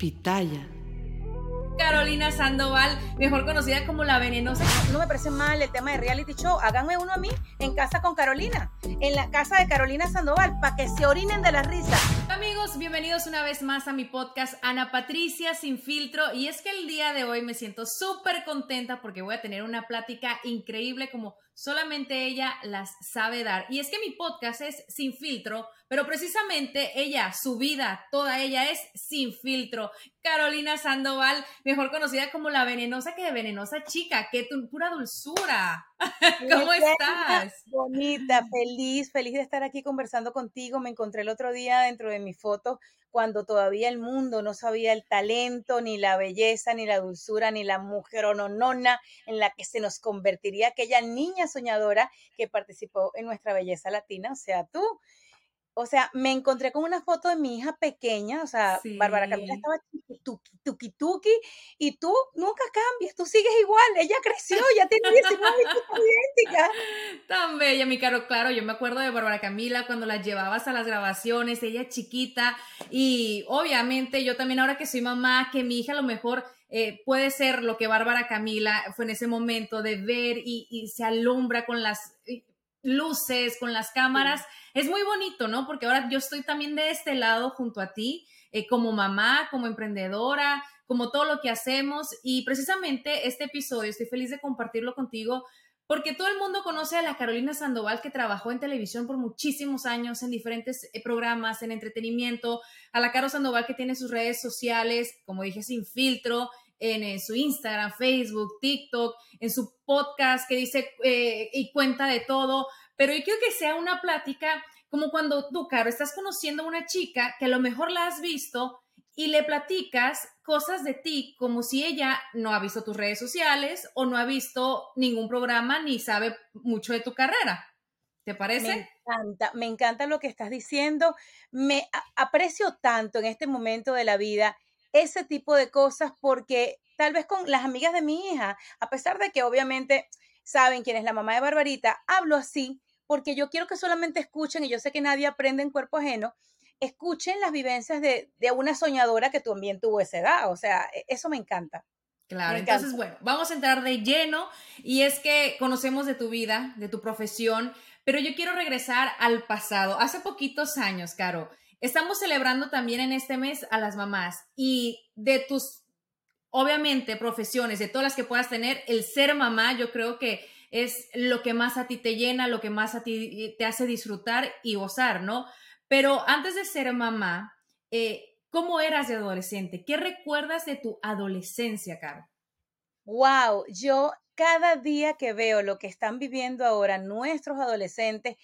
Pitaya. Carolina Sandoval, mejor conocida como la venenosa. No me parece mal el tema de reality show. Háganme uno a mí en casa con Carolina, en la casa de Carolina Sandoval, para que se orinen de la risa. Amigos, bienvenidos una vez más a mi podcast Ana Patricia Sin Filtro. Y es que el día de hoy me siento súper contenta porque voy a tener una plática increíble como solamente ella las sabe dar. Y es que mi podcast es Sin Filtro pero precisamente ella, su vida, toda ella es sin filtro. Carolina Sandoval, mejor conocida como la venenosa que de venenosa chica, que tu pura dulzura. ¿Cómo estás? Bonita, feliz, feliz de estar aquí conversando contigo. Me encontré el otro día dentro de mi foto cuando todavía el mundo no sabía el talento, ni la belleza, ni la dulzura, ni la mujer nona en la que se nos convertiría aquella niña soñadora que participó en nuestra belleza latina, o sea, tú. O sea, me encontré con una foto de mi hija pequeña, o sea, Bárbara Camila estaba tuki, tuki, tuki, y tú nunca cambias, tú sigues igual, ella creció, ya tiene 19 y idéntica. Tan bella, mi caro, claro, yo me acuerdo de Bárbara Camila cuando la llevabas a las grabaciones, ella chiquita, y obviamente yo también ahora que soy mamá, que mi hija a lo mejor eh, puede ser lo que Bárbara Camila fue en ese momento de ver y, y se alumbra con las luces, con las cámaras. Es muy bonito, ¿no? Porque ahora yo estoy también de este lado junto a ti, eh, como mamá, como emprendedora, como todo lo que hacemos. Y precisamente este episodio, estoy feliz de compartirlo contigo porque todo el mundo conoce a la Carolina Sandoval que trabajó en televisión por muchísimos años en diferentes eh, programas, en entretenimiento, a la Caro Sandoval que tiene sus redes sociales, como dije, sin filtro, en, su Instagram, Facebook, TikTok, en su podcast que dice eh, y cuenta de todo. Pero yo quiero que sea una plática como cuando tú, Caro, estás conociendo a una chica que a lo mejor la has visto y le platicas cosas de ti como si ella no ha visto tus redes sociales o no ha visto ningún programa ni sabe mucho de tu carrera. ¿Te parece? Me encanta, me encanta lo que estás diciendo. Me aprecio tanto en este momento de la vida ese tipo de cosas porque tal vez con las amigas de mi hija, a pesar de que obviamente saben quién es la mamá de Barbarita, hablo así porque yo quiero que solamente escuchen, y yo sé que nadie aprende en cuerpo ajeno, escuchen las vivencias de, una soñadora que también tuvo esa edad. O sea, e, eso me encanta. Claro, entonces, bueno, vamos a entrar de lleno y es que conocemos de tu vida, de tu profesión, pero yo quiero regresar al pasado. Hace poquitos años, Caro, Estamos celebrando también en este mes a las mamás y de tus, obviamente, profesiones, de todas las que puedas tener, el ser mamá, yo creo que es lo que más a ti te llena, lo que más a ti te hace disfrutar y gozar, ¿no? Pero antes de ser mamá, eh, ¿cómo eras de adolescente? ¿Qué recuerdas de tu adolescencia, Caro? Wow, yo cada día que veo lo que están viviendo ahora nuestros adolescentes,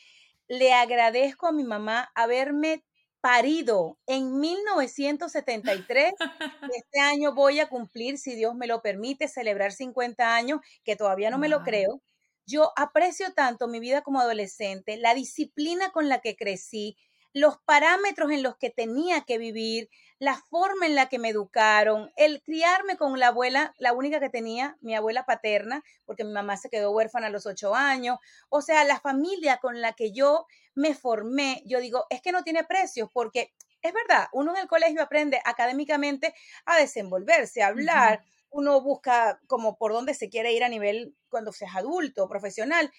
le agradezco a mi mamá haberme parido en 1973. Este año voy a cumplir, si Dios me lo permite, celebrar 50 años, que todavía no me lo creo. Yo aprecio tanto mi vida como adolescente, la disciplina con la que crecí, los parámetros en los que tenía que vivir, la forma en la que me educaron, el criarme con la abuela, la única que tenía, mi abuela paterna, porque mi mamá se quedó huérfana a los ocho años, o sea, la familia con la que yo me formé, yo digo, es que no tiene precio, porque es verdad, uno en el colegio aprende académicamente a desenvolverse, a hablar, uno busca como por dónde se quiere ir a nivel cuando seas adulto, profesional,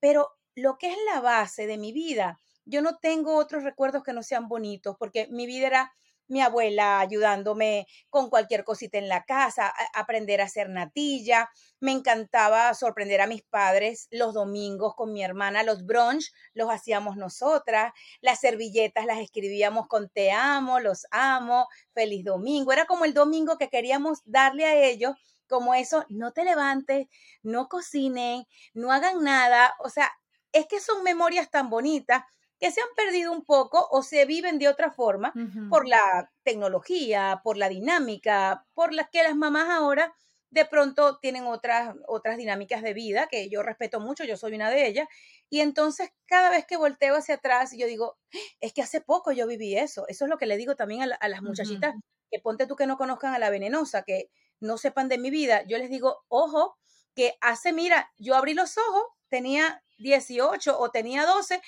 pero lo que es la base de mi vida, yo no tengo otros recuerdos que no sean bonitos, porque mi vida era mi abuela ayudándome con cualquier cosita en la casa, aprender a hacer natilla. Me encantaba sorprender a mis padres los domingos con mi hermana. Los brunch los hacíamos nosotras. Las servilletas las escribíamos con te amo, los amo, feliz domingo. Era como el domingo que queríamos darle a ellos como eso, no te levantes, no cocinen, no hagan nada. O sea, es que son memorias tan bonitas que se han perdido un poco o se viven de otra forma por la tecnología, por la dinámica, por las que las mamás ahora de pronto tienen otras, otras dinámicas de vida que yo respeto mucho, yo soy una de ellas, y entonces cada vez que volteo hacia atrás, yo digo, es que hace poco yo viví eso, eso es lo que le digo también a, las muchachitas, que ponte tú que no conozcan a la venenosa, que no sepan de mi vida, yo les digo, ojo, que hace, mira, yo abrí los ojos, tenía 18 o tenía 12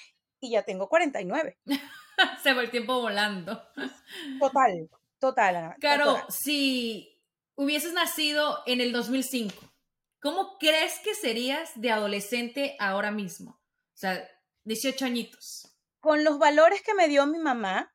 y ya tengo 49. Se va el tiempo volando. Total, total. Claro, si hubieses nacido en el 2005, ¿cómo crees que serías de adolescente ahora mismo? O sea, 18 añitos. Con los valores que me dio mi mamá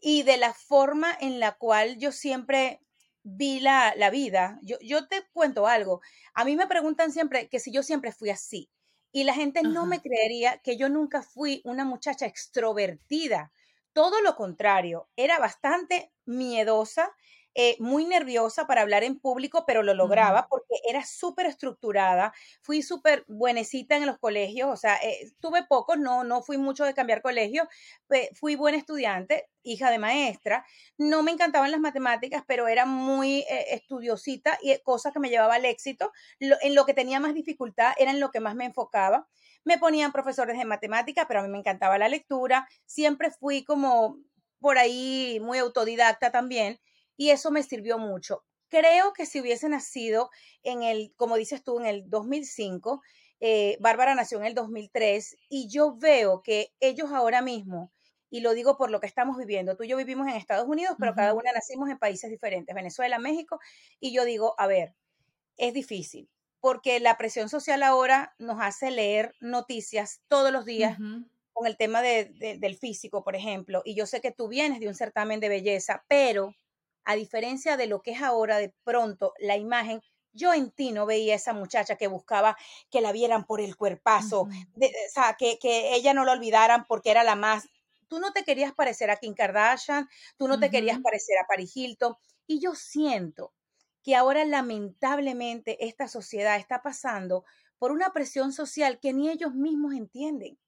y de la forma en la cual yo siempre vi la, la vida. Yo, yo te cuento algo. A mí me preguntan siempre que si yo siempre fui así y la gente no me creería que yo nunca fui una muchacha extrovertida. Todo lo contrario, era bastante miedosa, eh, muy nerviosa para hablar en público, pero lo lograba porque era súper estructurada. Fui súper buenecita en los colegios, o sea, eh, tuve pocos, no, no fui mucho de cambiar colegio. fui buena estudiante, hija de maestra. No me encantaban las matemáticas, pero era muy eh, estudiosita y cosas que me llevaba al éxito. en lo que tenía más dificultad era en lo que más me enfocaba. Me ponían profesores de matemáticas, pero a mí me encantaba la lectura. Siempre fui como por ahí muy autodidacta también y eso me sirvió mucho. Creo que si hubiese nacido en el, como dices tú, en el 2005, eh, Bárbara nació en el 2003 y yo veo que ellos ahora mismo, y lo digo por lo que estamos viviendo, tú y yo vivimos en Estados Unidos, pero cada una nacimos en países diferentes, Venezuela, México, y yo digo, a ver, es difícil, porque la presión social ahora nos hace leer noticias todos los días. con el tema del físico, por ejemplo, y yo sé que tú vienes de un certamen de belleza, pero a diferencia de lo que es ahora de pronto la imagen, yo en ti no veía esa muchacha que buscaba que la vieran por el cuerpazo, o sea, que, que, ella no la olvidaran porque era la más. Tú no te querías parecer a Kim Kardashian, tú no te querías parecer a Paris Hilton. Y yo siento que ahora lamentablemente esta sociedad está pasando por una presión social que ni ellos mismos entienden.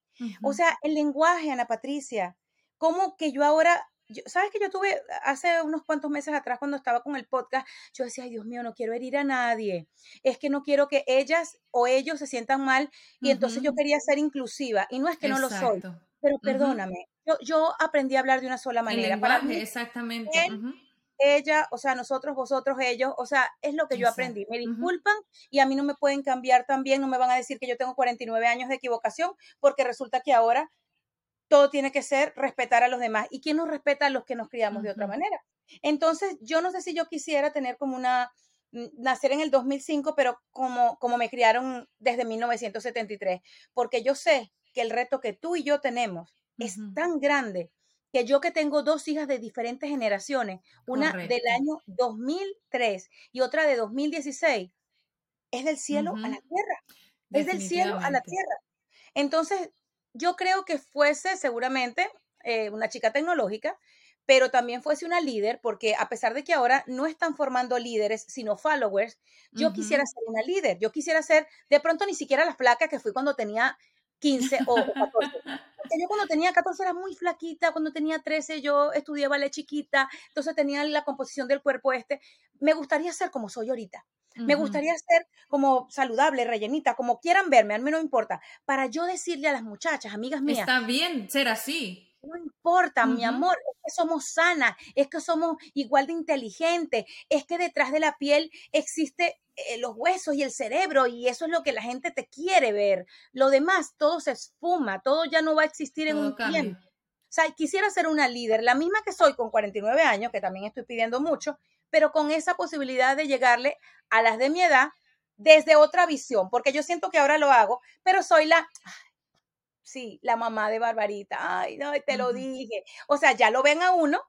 O sea, el lenguaje, Ana Patricia, como que yo ahora sabes que yo tuve hace unos cuantos meses atrás cuando estaba con el podcast, yo decía, ay Dios mío, no quiero herir a nadie, es que no quiero que ellas o ellos se sientan mal y entonces yo quería ser inclusiva y no es que no lo soy, pero perdóname, yo, yo, aprendí a hablar de una sola manera. Para mí, exactamente. ella, o sea, nosotros, vosotros, ellos, o sea, es lo que yo aprendí. Me disculpan y a mí no me pueden cambiar también, no me van a decir que yo tengo 49 años de equivocación, porque resulta que ahora todo tiene que ser respetar a los demás. ¿Y quién nos respeta a los que nos criamos de otra manera? Entonces, yo no sé si yo quisiera tener como una, nacer en el 2005, pero como, como me criaron desde 1973, porque yo sé que el reto que tú y yo tenemos es tan grande que yo que tengo dos hijas de diferentes generaciones, una del año 2003 y otra de 2016, es del cielo a la tierra. Es del cielo a la tierra. Entonces, yo creo que fuese seguramente eh, una chica tecnológica, pero también fuese una líder, porque a pesar de que ahora no están formando líderes, sino followers, yo quisiera ser una líder, yo quisiera ser, de pronto ni siquiera la flaca que fui cuando tenía 15 o 14. Porque yo cuando tenía 14 era muy flaquita, cuando tenía 13 yo estudié ballet chiquita, entonces tenía la composición del cuerpo este. Me gustaría ser como soy ahorita. Me gustaría ser como saludable, rellenita, como quieran verme, a mí no importa. Para yo decirle a las muchachas, amigas mías. Está bien ser así. No importa, mi amor, es que somos sanas, es que somos igual de inteligentes, es que detrás de la piel existe eh, los huesos y el cerebro y eso es lo que la gente te quiere ver. Lo demás, todo se esfuma, todo ya no va a existir en un tiempo. O sea, quisiera ser una líder, la misma que soy con 49 años, que también estoy pidiendo mucho, pero con esa posibilidad de llegarle a las de mi edad desde otra visión, porque yo siento que ahora lo hago, pero soy la, sí, la mamá de Barbarita, ay, no, te lo dije. O sea, ya lo ven a uno,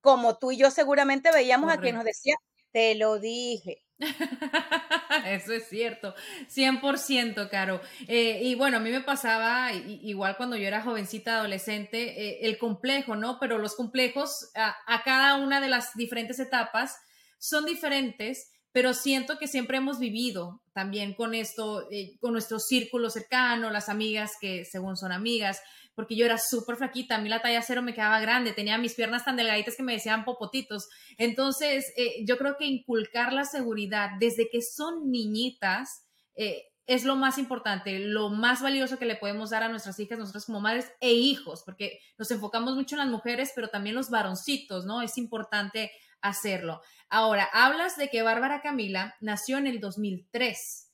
como tú y yo seguramente veíamos a quien nos decía, te lo dije. Eso es cierto, 100%, Caro. Eh, y bueno, a mí me pasaba igual cuando yo era jovencita, adolescente, eh, el complejo, ¿no? Pero los complejos a, cada una de las diferentes etapas son diferentes, pero siento que siempre hemos vivido también con esto, eh, con nuestro círculo cercano, las amigas que según son amigas, porque yo era súper flaquita, a mí la talla cero me quedaba grande, tenía mis piernas tan delgaditas que me decían popotitos. Entonces, eh, yo creo que inculcar la seguridad desde que son niñitas eh, es lo más importante, lo más valioso que le podemos dar a nuestras hijas, nosotros como madres e hijos, porque nos enfocamos mucho en las mujeres, pero también los varoncitos, ¿no? Es importante hacerlo. Ahora, hablas de que Bárbara Camila nació en el 2003.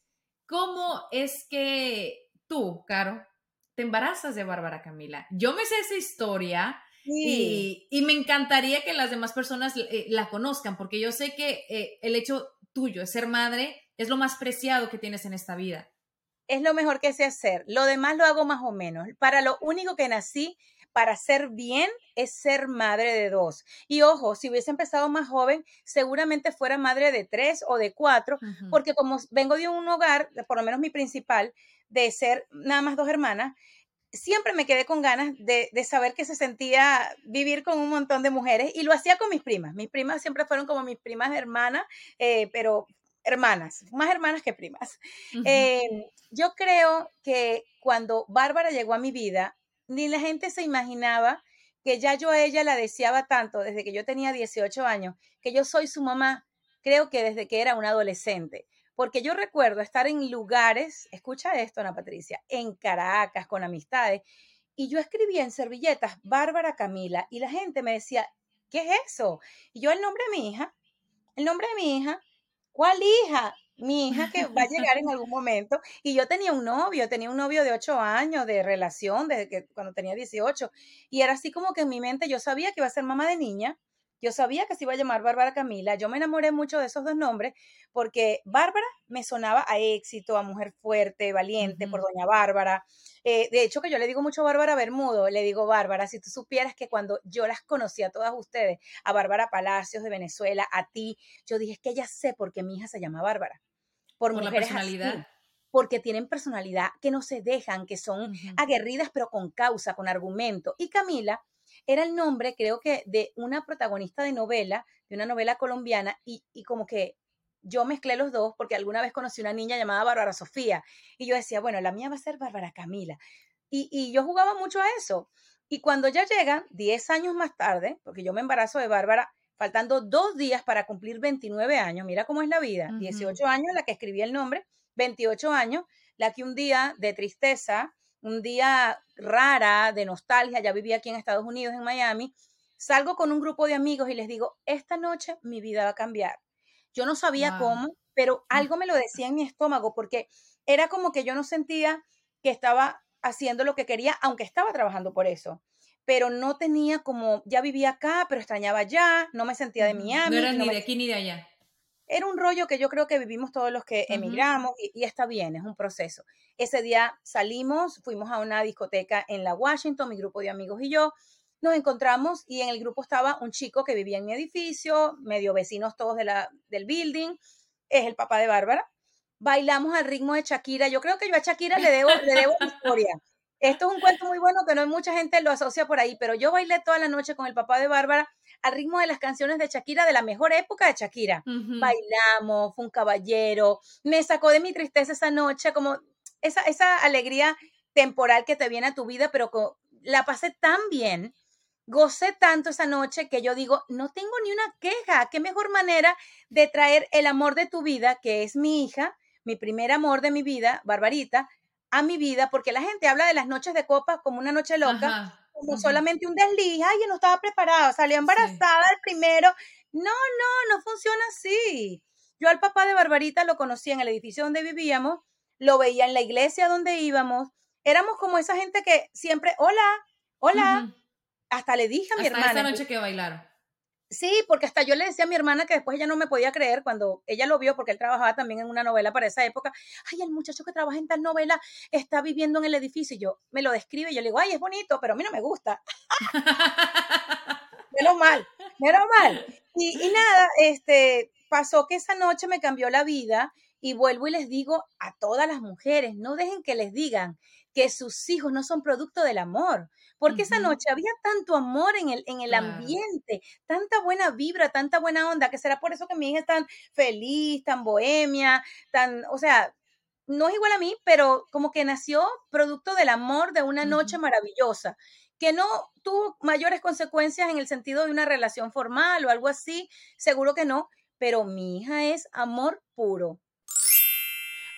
¿Cómo es que tú, Caro, te embarazas de Bárbara Camila. Yo me sé esa historia y, me encantaría que las demás personas eh, la conozcan, porque yo sé que eh, el hecho tuyo, ser madre, es lo más preciado que tienes en esta vida. Es lo mejor que sé hacer. Lo demás lo hago más o menos. Para lo único que nací, para ser bien, es ser madre de dos. Y ojo, si hubiese empezado más joven, seguramente fuera madre de tres o de cuatro, porque como vengo de un hogar, por lo menos mi principal, de ser nada más dos hermanas, siempre me quedé con ganas de, saber que se sentía vivir con un montón de mujeres y lo hacía con mis primas. Mis primas siempre fueron como mis primas hermanas, eh, pero hermanas, más hermanas que primas. Em, yo creo que cuando Bárbara llegó a mi vida, ni la gente se imaginaba que ya yo a ella la deseaba tanto desde que yo tenía 18 años, que yo soy su mamá, creo que desde que era una adolescente porque yo recuerdo estar en lugares, escucha esto, Ana Patricia, en Caracas con amistades, y yo escribía en servilletas Bárbara Camila, y la gente me decía, ¿qué es eso? Y yo el nombre de mi hija, el nombre de mi hija, ¿cuál hija? Mi hija que va a llegar en algún momento. Y yo tenía un novio, tenía un novio de ocho años de relación, desde que cuando tenía 18. Y era así como que en mi mente yo sabía que iba a ser mamá de niña, yo sabía que se iba a llamar Bárbara Camila. Yo me enamoré mucho de esos dos nombres porque Bárbara me sonaba a éxito, a mujer fuerte, valiente, por doña Bárbara. Eh, de hecho, que yo le digo mucho a Bárbara Bermudo, le digo, Bárbara, si tú supieras que cuando yo las conocí a todas ustedes, a Bárbara Palacios de Venezuela, a ti, yo dije, es que ya sé por qué mi hija se llama Bárbara. Por, mujeres la personalidad. porque tienen personalidad, que no se dejan, que son aguerridas, pero con causa, con argumento. Y Camila era el nombre, creo que, de una protagonista de novela, de una novela colombiana, y, como que yo mezclé los dos porque alguna vez conocí una niña llamada Bárbara Sofía, y yo decía, bueno, la mía va a ser Bárbara Camila. Y, yo jugaba mucho a eso. Y cuando ya llega, 10 años más tarde, porque yo me embarazo de Bárbara, faltando dos días para cumplir 29 años, mira cómo es la vida, 18 años la que escribí el nombre, 28 años, la que un día de tristeza, un día rara, de nostalgia, ya vivía aquí en Estados Unidos, en Miami, salgo con un grupo de amigos y les digo, esta noche mi vida va a cambiar. Yo no sabía cómo, pero mm. algo me lo decía en mi estómago porque era como que yo no sentía que estaba haciendo lo que quería, aunque estaba trabajando por eso. Pero no tenía como, ya vivía acá, pero extrañaba allá, no me sentía de Miami. No era ni de aquí ni de allá era un rollo que yo creo que vivimos todos los que emigramos y, está bien, es un proceso. Ese día salimos, fuimos a una discoteca en la Washington, mi grupo de amigos y yo, nos encontramos y en el grupo estaba un chico que vivía en mi edificio, medio vecinos todos de la, del building, es el papá de Bárbara. Bailamos al ritmo de Shakira. Yo creo que yo a Shakira le debo, le debo historia. Esto es un cuento muy bueno que no hay mucha gente lo asocia por ahí, pero yo bailé toda la noche con el papá de Bárbara al ritmo de las canciones de Shakira, de la mejor época de Shakira. Bailamos, fue un caballero, me sacó de mi tristeza esa noche, como esa, esa alegría temporal que te viene a tu vida, pero la pasé tan bien, gocé tanto esa noche que yo digo, no tengo ni una queja, qué mejor manera de traer el amor de tu vida, que es mi hija, mi primer amor de mi vida, Barbarita, a mi vida, porque la gente habla de las noches de copas como una noche loca, como solamente un desliz, ay, yo no estaba preparada, salió embarazada el primero. No, no, no funciona así. Yo al papá de Barbarita lo conocí en el edificio donde vivíamos, lo veía en la iglesia donde íbamos. Éramos como esa gente que siempre, hola, hola. Hasta le dije a mi Hasta hermana. esa noche que bailaron. Sí, porque hasta yo le decía a mi hermana que después ella no me podía creer cuando ella lo vio, porque él trabajaba también en una novela para esa época. Ay, el muchacho que trabaja en tal novela está viviendo en el edificio. Y yo me lo describe y yo le digo, ay, es bonito, pero a mí no me gusta. menos mal, menos mal. Y, y nada, este, pasó que esa noche me cambió la vida y vuelvo y les digo a todas las mujeres, no dejen que les digan que sus hijos no son producto del amor, porque esa noche había tanto amor en el, en el ambiente, tanta buena vibra, tanta buena onda, que será por eso que mi hija es tan feliz, tan bohemia, tan, o sea, no es igual a mí, pero como que nació producto del amor de una noche maravillosa que no tuvo mayores consecuencias en el sentido de una relación formal o algo así, seguro que no, pero mi hija es amor puro.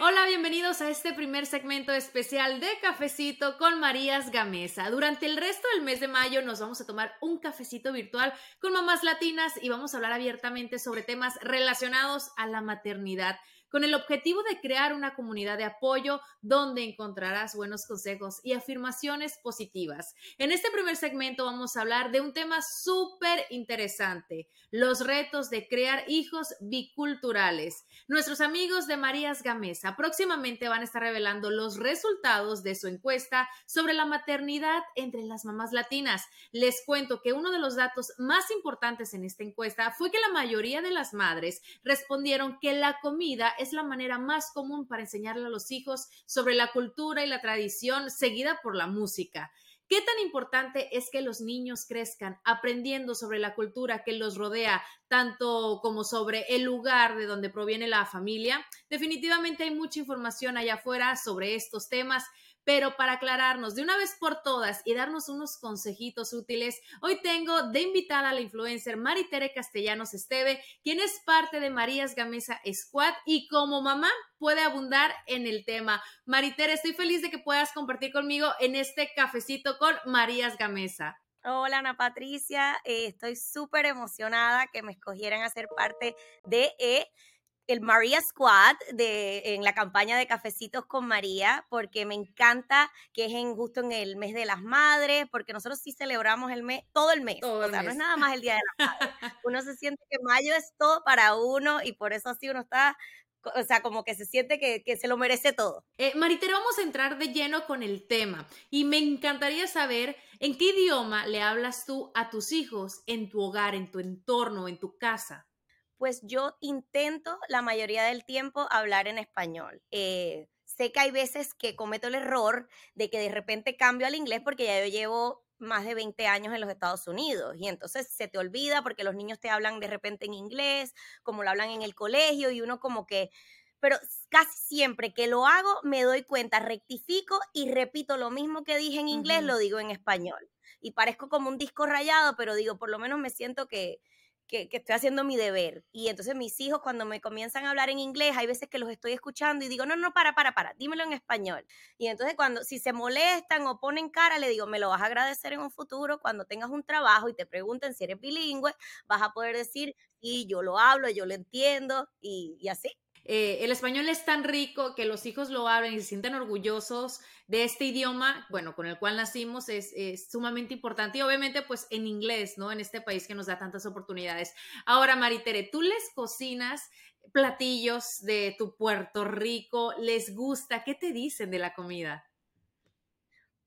Hola, bienvenidos a este primer segmento especial de Cafecito con Marías Gamesa. Durante el resto del mes de mayo nos vamos a tomar un cafecito virtual con mamás latinas y vamos a hablar abiertamente sobre temas relacionados a la maternidad con el objetivo de crear una comunidad de apoyo donde encontrarás buenos consejos y afirmaciones positivas. En este primer segmento vamos a hablar de un tema súper interesante, los retos de crear hijos biculturales. Nuestros amigos de Marías Gamesa próximamente van a estar revelando los resultados de su encuesta sobre la maternidad entre las mamás latinas. Les cuento que uno de los datos más importantes en esta encuesta fue que la mayoría de las madres respondieron que la comida es la manera más común para enseñarle a los hijos sobre la cultura y la tradición, seguida por la música. ¿Qué tan importante es que los niños crezcan aprendiendo sobre la cultura que los rodea, tanto como sobre el lugar de donde proviene la familia? Definitivamente hay mucha información allá afuera sobre estos temas. Pero para aclararnos de una vez por todas y darnos unos consejitos útiles, hoy tengo de invitada a la influencer Maritere Castellanos Esteve, quien es parte de Marías Gamesa Squad y como mamá puede abundar en el tema. Maritere, estoy feliz de que puedas compartir conmigo en este cafecito con Marías Gamesa. Hola Ana Patricia, eh, estoy súper emocionada que me escogieran a ser parte de eh, el María Squad de, en la campaña de Cafecitos con María, porque me encanta que es en, justo en el mes de las madres, porque nosotros sí celebramos el mes, todo el mes. o sea, no es nada más el Día de las Madres. Uno se siente que mayo es todo para uno y por eso así uno está o sea, como que se siente que, que se lo merece todo. Eh, Maritero, vamos a entrar de lleno con el tema y me encantaría saber en qué idioma le hablas tú a tus hijos en tu hogar, en tu entorno, en tu casa pues yo intento la mayoría del tiempo hablar en español. Eh, sé que hay veces que cometo el error de que de repente cambio al inglés porque ya yo llevo más de 20 años en los Estados Unidos y entonces se te olvida porque los niños te hablan de repente en inglés, como lo hablan en el colegio y uno como que, pero casi siempre que lo hago me doy cuenta, rectifico y repito lo mismo que dije en inglés, lo digo en español. Y parezco como un disco rayado, pero digo, por lo menos me siento que, que, estoy haciendo mi deber. Y entonces mis hijos cuando me comienzan a hablar en inglés, hay veces que los estoy escuchando y digo, no, no, para, para, para, dímelo en español. Y entonces cuando, si se molestan o ponen cara, le digo, me lo vas a agradecer en un futuro cuando tengas un trabajo y te pregunten si eres bilingüe, vas a poder decir, sí, yo lo hablo, yo lo entiendo y, y así. Eh, el español es tan rico que los hijos lo hablen y se sienten orgullosos de este idioma, bueno, con el cual nacimos, es, sumamente importante y obviamente pues en inglés, ¿no? En este país que nos da tantas oportunidades. Ahora, Maritere, tú les cocinas platillos de tu Puerto Rico, ¿les gusta? ¿Qué te dicen de la comida?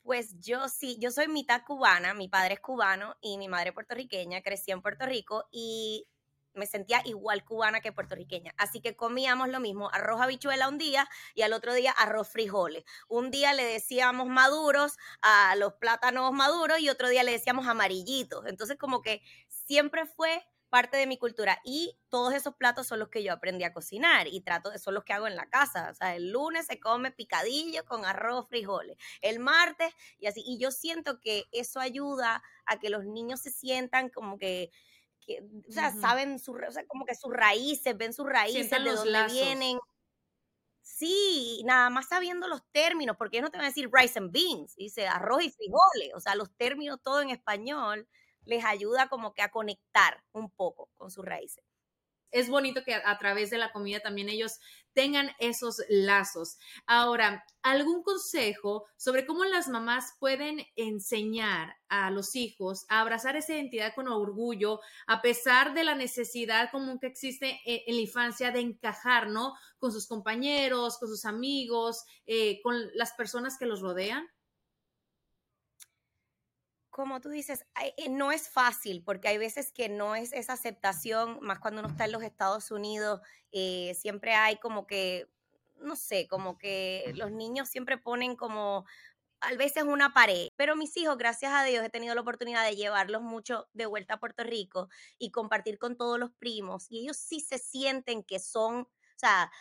Pues yo sí, yo soy mitad cubana, mi padre es cubano y mi madre puertorriqueña, crecí en Puerto Rico y me sentía igual cubana que puertorriqueña. Así que comíamos lo mismo, arroz habichuela un día y al otro día arroz frijoles. Un día le decíamos maduros a los plátanos maduros y otro día le decíamos amarillitos. Entonces como que siempre fue parte de mi cultura y todos esos platos son los que yo aprendí a cocinar y trato son los que hago en la casa, o sea, el lunes se come picadillo con arroz, frijoles, el martes y así y yo siento que eso ayuda a que los niños se sientan como que que, o sea, saben su, o sea, como que sus raíces, ven sus raíces, de dónde vienen. Sí, nada más sabiendo los términos, porque ellos no te van a decir rice and beans, dice arroz y frijoles, o sea, los términos todo en español les ayuda como que a conectar un poco con sus raíces. Es bonito que a, través de la comida también ellos tengan esos lazos. Ahora, ¿algún consejo sobre cómo las mamás pueden enseñar a los hijos a abrazar esa identidad con orgullo, a pesar de la necesidad común que existe en, la infancia de encajar, ¿no? Con sus compañeros, con sus amigos, eh, con las personas que los rodean? Como tú dices, eh, no es fácil porque hay veces que no es esa aceptación, más cuando uno está en los Estados Unidos, eh, siempre hay como que, no sé, como que los niños siempre ponen como a veces una pared, pero mis hijos, gracias a Dios, he tenido la oportunidad de llevarlos mucho de vuelta a Puerto Rico y compartir con todos los primos y ellos sí se sienten que son, o sea,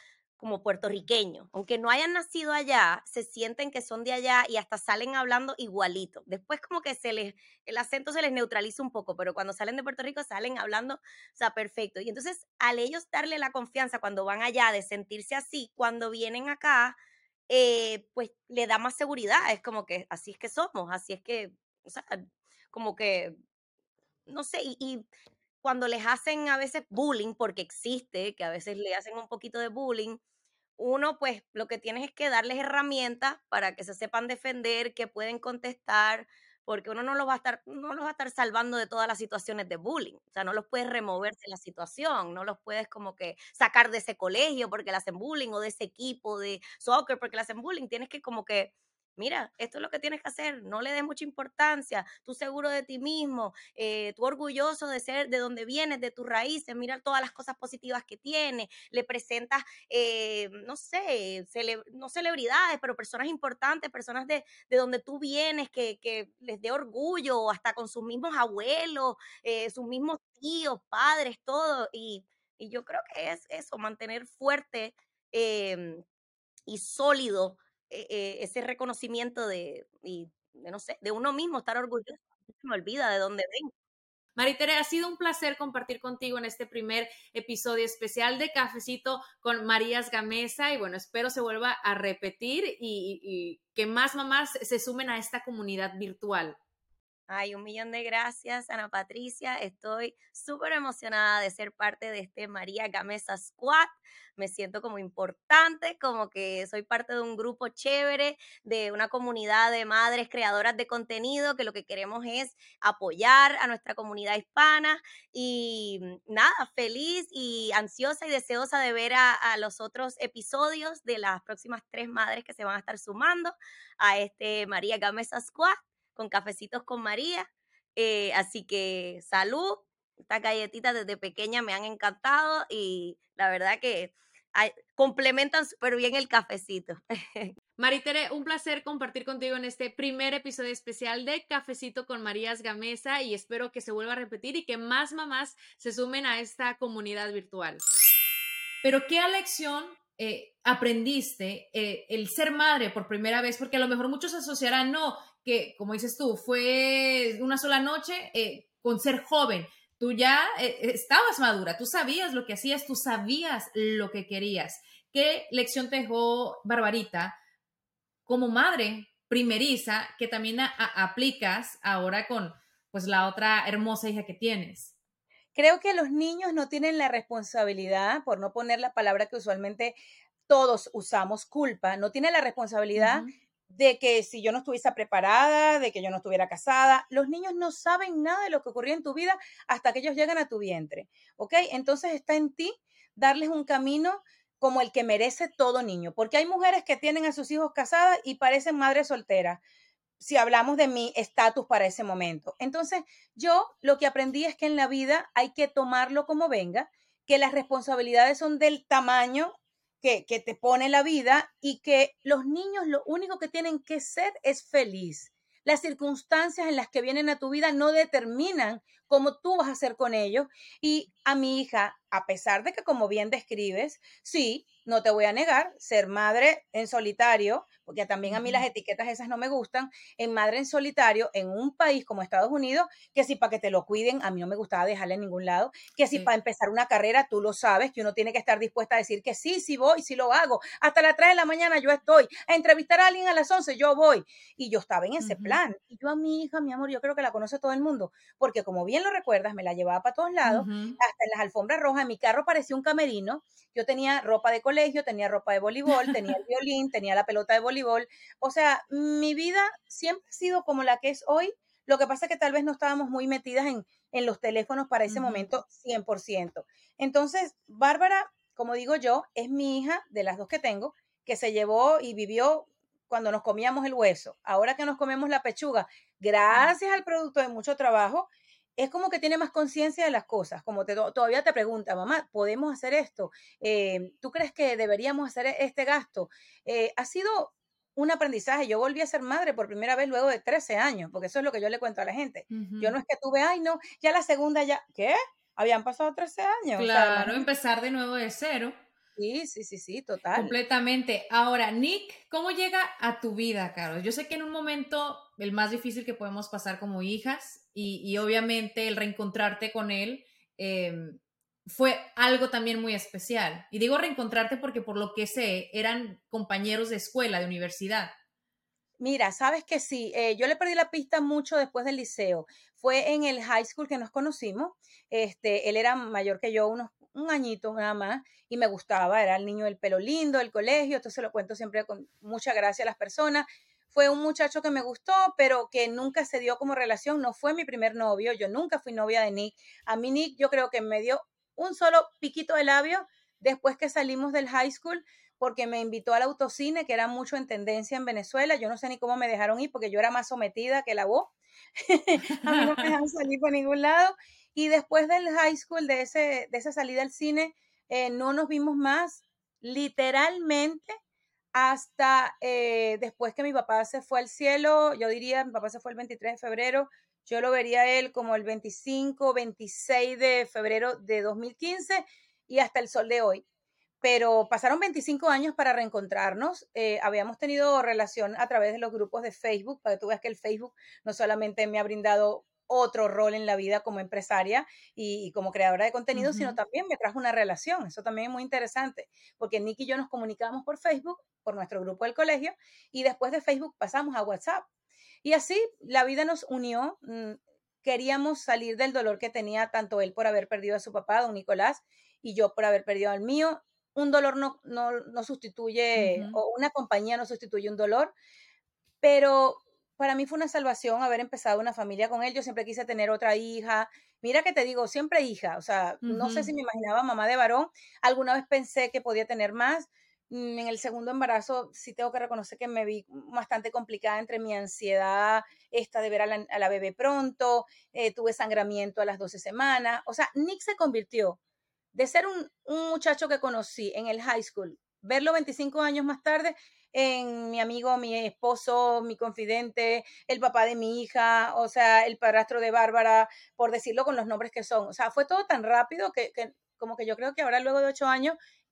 como puertorriqueños. Aunque no hayan nacido allá, se sienten que son de allá y hasta salen hablando igualito. Después como que se les, el acento se les neutraliza un poco, pero cuando salen de Puerto Rico salen hablando, o sea, perfecto. Y entonces al ellos darle la confianza cuando van allá de sentirse así, cuando vienen acá, eh, pues le da más seguridad. Es como que así es que somos, así es que, o sea, como que, no sé, y cuando les hacen a veces bullying, porque existe, que a veces le hacen un poquito de bullying, uno pues lo que tienes es que darles herramientas para que se sepan defender, que pueden contestar, porque uno no los va a estar, no los va a estar salvando de todas las situaciones de bullying. O sea, no los puedes remover de la situación, no los puedes como que sacar de ese colegio porque le hacen bullying o de ese equipo de soccer porque le hacen bullying. Tienes que como que mira, esto es lo que tienes que hacer, no le des mucha importancia, tú seguro de ti mismo, eh, tú orgulloso de ser de donde vienes, de tus raíces, mira todas las cosas positivas que tiene, le presentas, eh, no sé, no celebridades, pero personas importantes, personas de, de donde tú vienes, que, que, les dé orgullo, hasta con sus mismos abuelos, eh, sus mismos tíos, padres, todo, y, y, yo creo que es eso, mantener fuerte em, y sólido e, e, ese reconocimiento de, y, de, no sé, de uno mismo, estar orgulloso, se me olvida de dónde vengo. Maritere, ha sido un placer compartir contigo en este primer episodio especial de Cafecito con Marías Gamesa y bueno, espero se vuelva a repetir y, y que más mamás se sumen a esta comunidad virtual. Ay, un millón de gracias, Ana Patricia. Estoy súper emocionada de ser parte de este María Gamesa Squad. Me siento como importante, como que soy parte de un grupo chévere, de una comunidad de madres creadoras de contenido, que lo que queremos es apoyar a nuestra comunidad hispana. Y nada, feliz y ansiosa y deseosa de ver a, a los otros episodios de las próximas tres madres que se van a estar sumando a este María Gamesa Squad con cafecitos con María. Eh, así que salud, estas galletitas desde pequeña me han encantado y la verdad que complementan súper bien el cafecito. Maritere, un placer compartir contigo en este primer episodio especial de Cafecito con Marías Gamesa y espero que se vuelva a repetir y que más mamás se sumen a esta comunidad virtual. Pero ¿qué lección eh, aprendiste eh, el ser madre por primera vez? Porque a lo mejor muchos asociarán, no, que, como dices tú, fue una sola noche eh, con ser joven. Tú ya eh, estabas madura, tú sabías lo que hacías, tú sabías lo que querías. ¿Qué lección te dejó Barbarita como madre primeriza que también aplicas ahora con pues la otra hermosa hija que tienes? Creo que los niños no tienen la responsabilidad, por no poner la palabra que usualmente todos usamos, culpa, no tienen la responsabilidad de que si yo no estuviese preparada, de que yo no estuviera casada, los niños no saben nada de lo que ocurrió en tu vida hasta que ellos llegan a tu vientre, ¿ok? Entonces está en ti darles un camino como el que merece todo niño, porque hay mujeres que tienen a sus hijos casadas y parecen madres solteras, si hablamos de mi estatus para ese momento. Entonces, yo lo que aprendí es que en la vida hay que tomarlo como venga, que las responsabilidades son del tamaño que, te pone la vida y que los niños lo único que tienen que ser es feliz. Las circunstancias en las que vienen a tu vida no determinan cómo tú vas a hacer con ellos. Y a mi hija, a pesar de que como bien describes, sí, no te voy a negar, ser madre en solitario, porque también a mí las etiquetas esas no me gustan, en madre en solitario, en un país como Estados Unidos, que si para que te lo cuiden, a mí no me gustaba dejarle en ningún lado, que si para empezar una carrera, tú lo sabes, que uno tiene que estar dispuesta a decir que sí, sí voy, sí lo hago, hasta las 3 de la mañana yo estoy, a entrevistar a alguien a las 11, yo voy, y yo estaba en ese plan, y yo a mi hija, mi amor, yo creo que la conoce todo el mundo, porque como bien bien lo recuerdas, me la llevaba para todos lados, hasta en las alfombras rojas, mi carro parecía un camerino, yo tenía ropa de colegio, tenía ropa de voleibol, tenía el violín, tenía la pelota de voleibol, o sea, mi vida siempre ha sido como la que es hoy, lo que pasa es que tal vez no estábamos muy metidas en, en los teléfonos para ese momento 100%. Entonces, Bárbara, como digo yo, es mi hija de las dos que tengo, que se llevó y vivió cuando nos comíamos el hueso, ahora que nos comemos la pechuga, gracias al producto de mucho trabajo, es como que tiene más conciencia de las cosas, como te, todavía te pregunta, mamá, ¿podemos hacer esto? Eh, ¿Tú crees que deberíamos hacer este gasto? Eh, ha sido un aprendizaje. Yo volví a ser madre por primera vez luego de 13 años, porque eso es lo que yo le cuento a la gente. Yo no es que tuve, ay, no, ya la segunda ya, ¿qué? Habían pasado 13 años. Claro, empezar de nuevo de cero. Sí, sí, sí, sí, total. Completamente. Ahora, Nick, ¿cómo llega a tu vida, Carlos? Yo sé que en un momento el más difícil que podemos pasar como hijas y, obviamente el reencontrarte con él em, fue algo también muy especial. Y digo reencontrarte porque por lo que sé, eran compañeros de escuela, de universidad. Mira, sabes que sí, eh, yo le perdí la pista mucho después del liceo. Fue en el high school que nos conocimos. Este, él era mayor que yo, unos un añito nada más, y me gustaba, era el niño del pelo lindo, del colegio, entonces lo cuento siempre con mucha gracia a las personas. Fue un muchacho que me gustó, pero que nunca se dio como relación, no fue mi primer novio, yo nunca fui novia de Nick. A mí Nick yo creo que me dio un solo piquito de labio después que salimos del high school, porque me invitó al autocine, que era mucho en tendencia en Venezuela. Yo no sé ni cómo me dejaron ir, porque yo era más sometida que la voz. a mí no me dejaron salir por ningún lado. Y después del high school, de, ese, de esa salida al cine, eh, no nos vimos más, literalmente, hasta eh, después que mi papá se fue al cielo, yo diría, mi papá se fue el 23 de febrero, yo lo vería él como el 25, 26 de febrero de 2015 y hasta el sol de hoy. Pero pasaron 25 años para reencontrarnos. Eh, habíamos tenido relación a través de los grupos de Facebook, para que tú veas que el Facebook no solamente me ha brindado otro rol en la vida como empresaria y, como creadora de contenido, sino también me trajo una relación. Eso también es muy interesante, porque Nick y yo nos comunicamos por Facebook, por nuestro grupo del colegio, y después de Facebook pasamos a WhatsApp. Y así la vida nos unió. Mm, queríamos salir del dolor que tenía tanto él por haber perdido a su papá, don Nicolás, y yo por haber perdido al mío. Un dolor no, no, sustituye, o una compañía no sustituye un dolor, pero para mí fue una salvación haber empezado una familia con él. Yo siempre quise tener otra hija. Mira que te digo, siempre hija. O sea, no sé si me imaginaba mamá de varón. Alguna vez pensé que podía tener más. Mm, en el segundo embarazo sí tengo que reconocer que me vi bastante complicada entre mi ansiedad, esta de ver a la, bebé pronto, eh, tuve sangramiento a las 12 semanas. O sea, Nick se convirtió de ser un, un muchacho que conocí en el high school, verlo 25 años más tarde, en mi amigo, mi esposo, mi confidente, el papá de mi hija, o sea, el padrastro de Bárbara, por decirlo con los nombres que son. O sea, fue todo tan rápido que, que como que yo creo que ahora luego de ocho años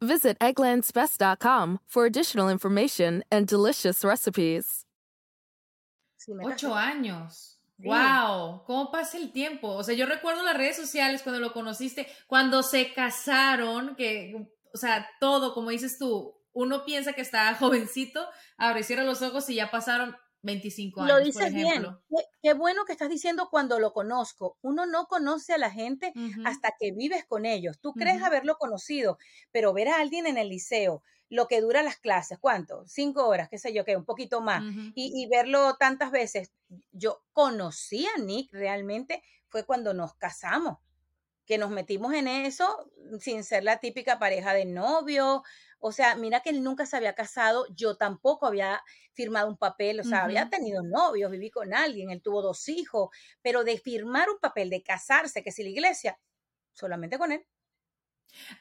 Visit egglandsbest.com for additional information and delicious recipes. Ocho años. ¡Wow! ¿Cómo pasa el tiempo? O sea, yo recuerdo las redes sociales cuando lo conociste, cuando se casaron, que, o sea, todo, como dices tú, uno piensa que está jovencito, abre y cierra los ojos y ya pasaron 25 años. Lo dices bien. Qué, bueno que estás diciendo cuando lo conozco. Uno no conoce a la gente hasta que vives con ellos. Tú crees haberlo conocido, pero ver a alguien en el liceo, lo que dura las clases, ¿cuánto? Cinco horas, qué sé yo, qué, un poquito más. y, verlo tantas veces. Yo conocí a Nick realmente fue cuando nos casamos que nos metimos en eso sin ser la típica pareja de novio. O sea, mira que él nunca se había casado, yo tampoco había firmado un papel, o sea, había tenido novios, viví con alguien, él tuvo dos hijos, pero de firmar un papel, de casarse, que si la iglesia, solamente con él.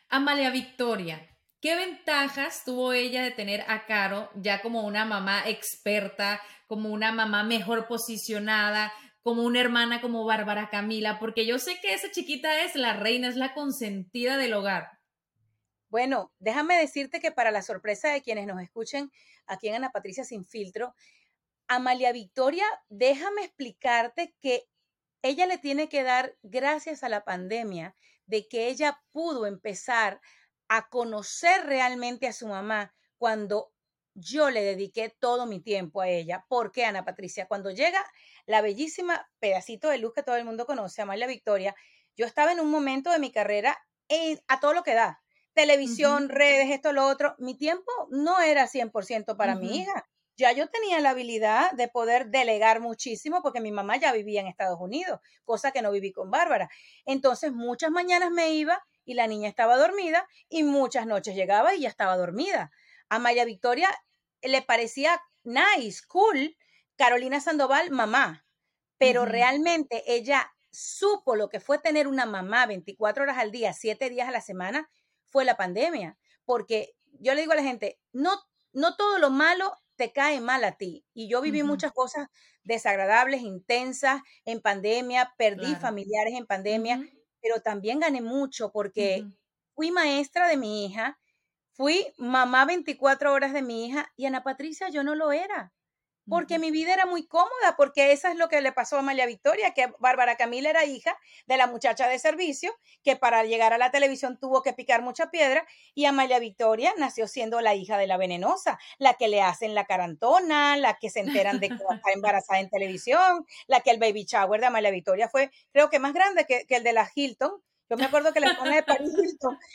Amalia Victoria, ¿qué ventajas tuvo ella de tener a Caro ya como una mamá experta, como una mamá mejor posicionada, como una hermana como Bárbara Camila? Porque yo sé que esa chiquita es la reina, es la consentida del hogar. Bueno, déjame decirte que para la sorpresa de quienes nos escuchen aquí en Ana Patricia Sin Filtro, Amalia Victoria, déjame explicarte que ella le tiene que dar gracias a la pandemia de que ella pudo empezar a conocer realmente a su mamá cuando yo le dediqué todo mi tiempo a ella. ¿Por qué, Ana Patricia? Cuando llega la bellísima pedacito de luz que todo el mundo conoce, Amalia Victoria, yo estaba en un momento de mi carrera a todo lo que da. Televisión, redes, esto, lo otro. Mi tiempo no era 100% para mi hija ya yo tenía la habilidad de poder delegar muchísimo porque mi mamá ya vivía en Estados Unidos, cosa que no viví con Bárbara. Entonces muchas mañanas me iba y la niña estaba dormida y muchas noches llegaba y ya estaba dormida. A Maya Victoria le parecía nice, cool, Carolina Sandoval, mamá, pero realmente ella supo lo que fue tener una mamá 24 horas al día, 7 días a la semana, fue la pandemia, porque yo le digo a la gente, no, no todo lo malo te cae mal a ti. Y yo viví muchas cosas desagradables, intensas en pandemia, perdí familiares en pandemia, pero también gané mucho porque fui maestra de mi hija, fui mamá 24 horas de mi hija y Ana Patricia yo no lo era porque mi vida era muy cómoda, porque eso es lo que le pasó a Amalia Victoria, que Bárbara Camila era hija de la muchacha de servicio, que para llegar a la televisión tuvo que picar mucha piedra, y Amalia Victoria nació siendo la hija de la venenosa, la que le hacen la carantona, la que se enteran de que está embarazada en televisión, la que el baby shower de Amalia Victoria fue, creo que más grande que, que el de la Hilton, yo me acuerdo que la esposa de Paris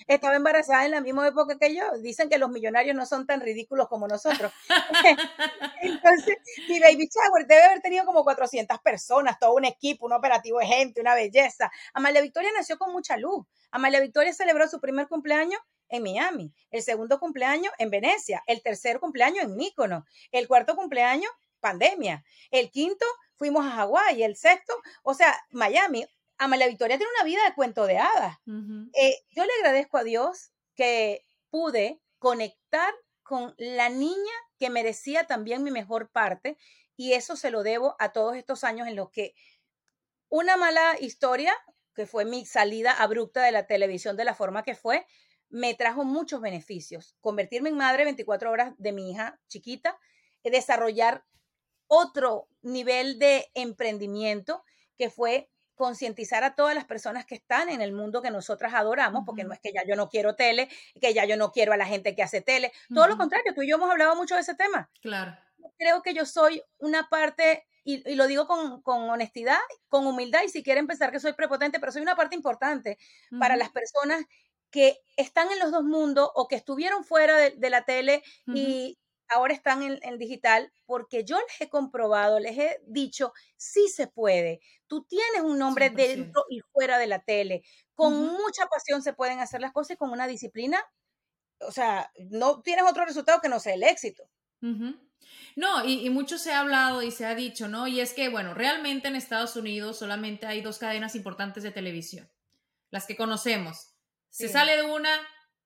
estaba embarazada en la misma época que yo. Dicen que los millonarios no son tan ridículos como nosotros. Entonces, mi baby shower debe haber tenido como 400 personas, todo un equipo, un operativo de gente, una belleza. Amalia Victoria nació con mucha luz. Amalia Victoria celebró su primer cumpleaños en Miami, el segundo cumpleaños en Venecia, el tercer cumpleaños en Mícono, el cuarto cumpleaños pandemia, el quinto fuimos a Hawái, el sexto, o sea, Miami, Amalia Victoria tiene una vida de cuento de hadas. Eh, yo le agradezco a Dios que pude conectar con la niña que merecía también mi mejor parte y eso se lo debo a todos estos años en los que una mala historia, que fue mi salida abrupta de la televisión de la forma que fue, me trajo muchos beneficios. Convertirme en madre 24 horas de mi hija chiquita, desarrollar otro nivel de emprendimiento que fue concientizar a todas las personas que están en el mundo que nosotras adoramos, porque no es que ya yo no quiero tele, que ya yo no quiero a la gente que hace tele, todo lo contrario, tú y yo hemos hablado mucho de ese tema. Claro. Creo que yo soy una parte, y, lo digo con, honestidad, con humildad, y si quieren pensar que soy prepotente, pero soy una parte importante para las personas que están en los dos mundos o que estuvieron fuera de, la tele y ahora están en, digital porque yo les he comprobado, les he dicho, sí se puede. Tú tienes un nombre dentro y fuera de la tele. Con mucha pasión se pueden hacer las cosas y con una disciplina, o sea, no tienes otro resultado que no sea el éxito. No, y, mucho se ha hablado y se ha dicho, ¿no? Y es que, bueno, realmente en Estados Unidos solamente hay dos cadenas importantes de televisión, las que conocemos. Se sale de una,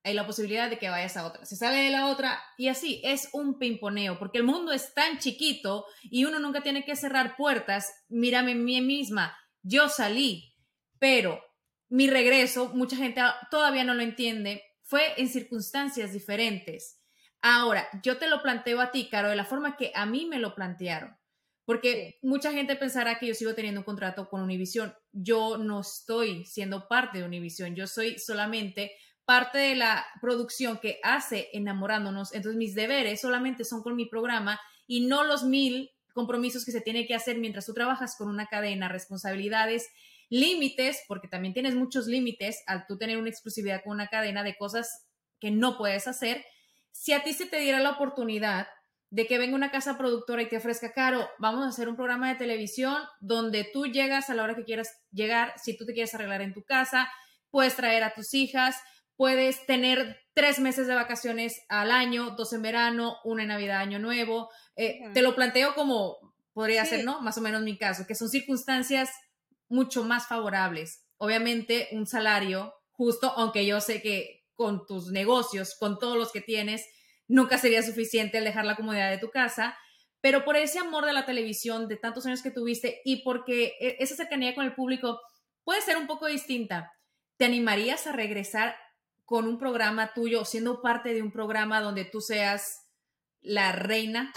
hay la posibilidad de que vayas a otra. Se sale de la otra y así es un pimponeo, porque el mundo es tan chiquito y uno nunca tiene que cerrar puertas. Mírame a mí misma, yo salí, pero mi regreso, mucha gente todavía no lo entiende, fue en circunstancias diferentes. Ahora, yo te lo planteo a ti, Caro, de la forma que a mí me lo plantearon. Porque mucha gente pensará que yo sigo teniendo un contrato con Univision. Yo no estoy siendo parte de Univision. Yo soy solamente parte de la producción que hace enamorándonos, entonces mis deberes solamente son con mi programa y no los mil compromisos que se tiene que hacer mientras tú trabajas con una cadena, responsabilidades, límites, porque también tienes muchos límites al tú tener una exclusividad con una cadena de cosas que no puedes hacer. Si a ti se te diera la oportunidad de que venga una casa productora y te ofrezca, Caro, vamos a hacer un programa de televisión donde tú llegas a la hora que quieras llegar, si tú te quieres arreglar en tu casa, puedes traer a tus hijas, puedes tener tres meses de vacaciones al año, dos en verano, una en Navidad, Año Nuevo. Eh, te lo planteo como podría ser, ¿no? Más o menos mi caso, que son circunstancias mucho más favorables. Obviamente, un salario justo, aunque yo sé que con tus negocios, con todos los que tienes, nunca sería suficiente el dejar la comodidad de tu casa, pero por ese amor de la televisión, de tantos años que tuviste y porque e, esa cercanía con el público puede ser un poco distinta, ¿te animarías a regresar con un programa tuyo, siendo parte de un programa donde tú seas la reina?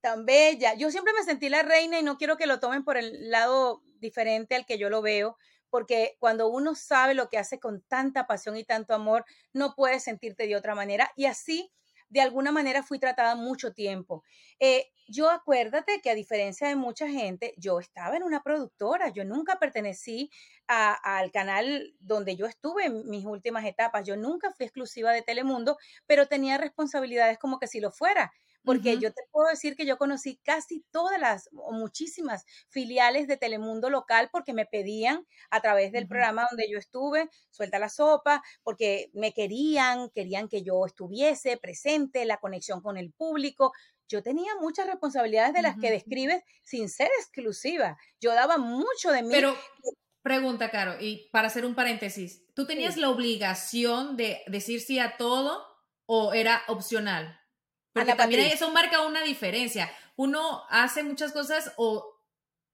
Tan bella. Yo siempre me sentí la reina y no quiero que lo tomen por el lado diferente al que yo lo veo, porque cuando uno sabe lo que hace con tanta pasión y tanto amor, no puedes sentirte de otra manera. Y así, de alguna manera, fui tratada mucho tiempo. Eh, yo acuérdate que a diferencia de mucha gente, yo estaba en una productora, yo nunca pertenecí al canal donde yo estuve en mis últimas etapas, yo nunca fui exclusiva de Telemundo, pero tenía responsabilidades como que si lo fuera porque yo te puedo decir que yo conocí casi todas las o muchísimas filiales de Telemundo local porque me pedían a través del programa donde yo estuve, suelta la sopa, porque me querían, querían que yo estuviese presente, la conexión con el público. Yo tenía muchas responsabilidades de las que describes sin ser exclusiva. Yo daba mucho de mí. Pero pregunta, Caro, y para hacer un paréntesis, ¿tú tenías la obligación de decir sí a todo o era opcional? Porque también eso marca una diferencia. Uno hace muchas cosas o,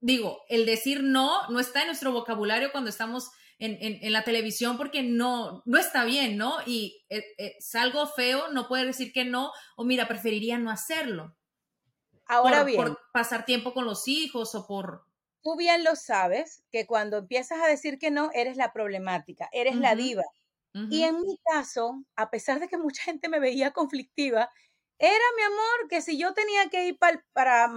digo, el decir no no está en nuestro vocabulario cuando estamos en, en, la televisión porque no, no está bien, ¿no? Y eh, eh, es algo feo, no puede decir que no, o mira, preferiría no hacerlo. Ahora bien. Por pasar tiempo con los hijos o por... Tú bien lo sabes, que cuando empiezas a decir que no, eres la problemática, eres la diva. Y en mi caso, a pesar de que mucha gente me veía conflictiva, era, mi amor, que si yo tenía que ir para, para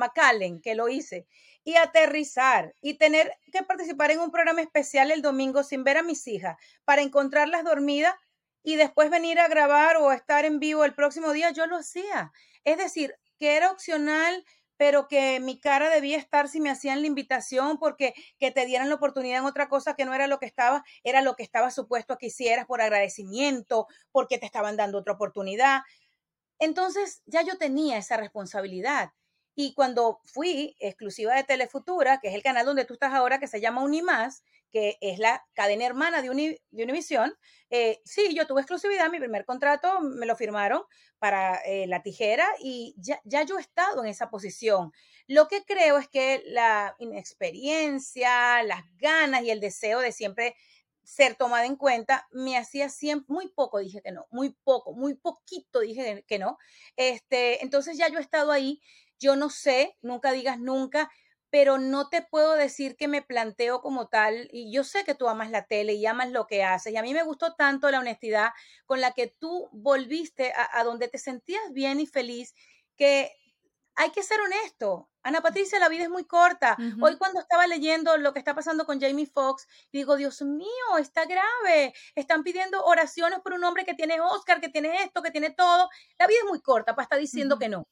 que lo hice, y aterrizar y tener que participar en un programa especial el domingo sin ver a mis hijas para encontrarlas dormidas y después venir a grabar o estar en vivo el próximo día, yo lo hacía. Es decir, que era opcional, pero que mi cara debía estar si me hacían la invitación porque que te dieran la oportunidad en otra cosa que no era lo que estaba, era lo que estaba supuesto que hicieras por agradecimiento, porque te estaban dando otra oportunidad. Entonces ya yo tenía esa responsabilidad. Y cuando fui exclusiva de Telefutura, que es el canal donde tú estás ahora, que se llama Unimás, que es la cadena hermana de, Univisión, eh, sí, yo tuve exclusividad, mi primer contrato me lo firmaron para eh, la tijera y ya, ya yo he estado en esa posición. Lo que creo es que la inexperiencia, las ganas y el deseo de siempre ser tomada en cuenta, me hacía siempre, muy poco dije que no, muy poco, muy poquito dije que no. Este, entonces ya yo he estado ahí, yo no sé, nunca digas nunca, pero no te puedo decir que me planteo como tal, y yo sé que tú amas la tele y amas lo que haces, y a mí me gustó tanto la honestidad con la que tú volviste a, a donde te sentías bien y feliz, que hay que ser honesto. Ana Patricia, la vida es muy corta. Hoy cuando estaba leyendo lo que está pasando con Jamie Foxx, digo, Dios mío, está grave. Están pidiendo oraciones por un hombre que tiene Oscar, que tiene esto, que tiene todo. La vida es muy corta para estar diciendo que no.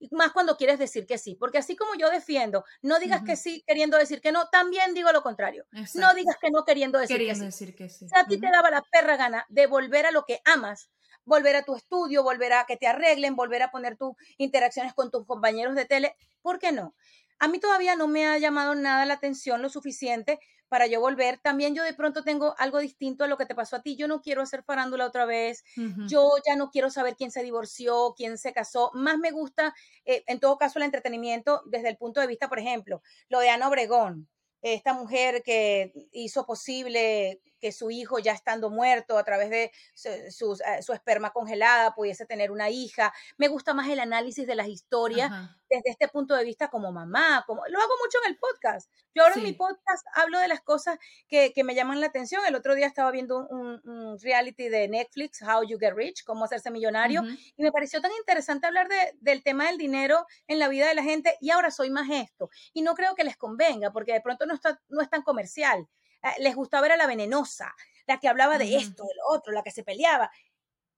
Y más cuando quieres decir que sí, porque así como yo defiendo, no digas que sí queriendo decir que no, también digo lo contrario. No digas que no queriendo decir que sí. Decir que sí. a ti te daba la perra gana de volver a lo que amas, volver a tu estudio, volver a que te arreglen, volver a poner tus interacciones con tus compañeros de tele. ¿Por qué no? A mí todavía no me ha llamado nada la atención lo suficiente para yo volver. También yo de pronto tengo algo distinto a lo que te pasó a ti. Yo no quiero hacer farándula otra vez. Yo ya no quiero saber quién se divorció, quién se casó. Más me gusta, eh, en todo caso, el entretenimiento desde el punto de vista, por ejemplo, lo de Ana Obregón esta mujer que hizo posible que su hijo, ya estando muerto, a través de su, eh, esperma congelada, pudiese tener una hija. Me gusta más el análisis de las historias desde este punto de vista como mamá, como lo hago mucho en el podcast. Yo ahora en mi podcast hablo de las cosas que, me llaman la atención. El otro día estaba viendo un, reality de Netflix, How You Get Rich, cómo hacerse millonario, y me pareció tan interesante hablar del tema del dinero en la vida de la gente y ahora soy más esto. Y no creo que les convenga, porque de pronto no, está, no es tan comercial. Eh, les gustaba ver a la venenosa, la que hablaba de esto, de lo otro, la que se peleaba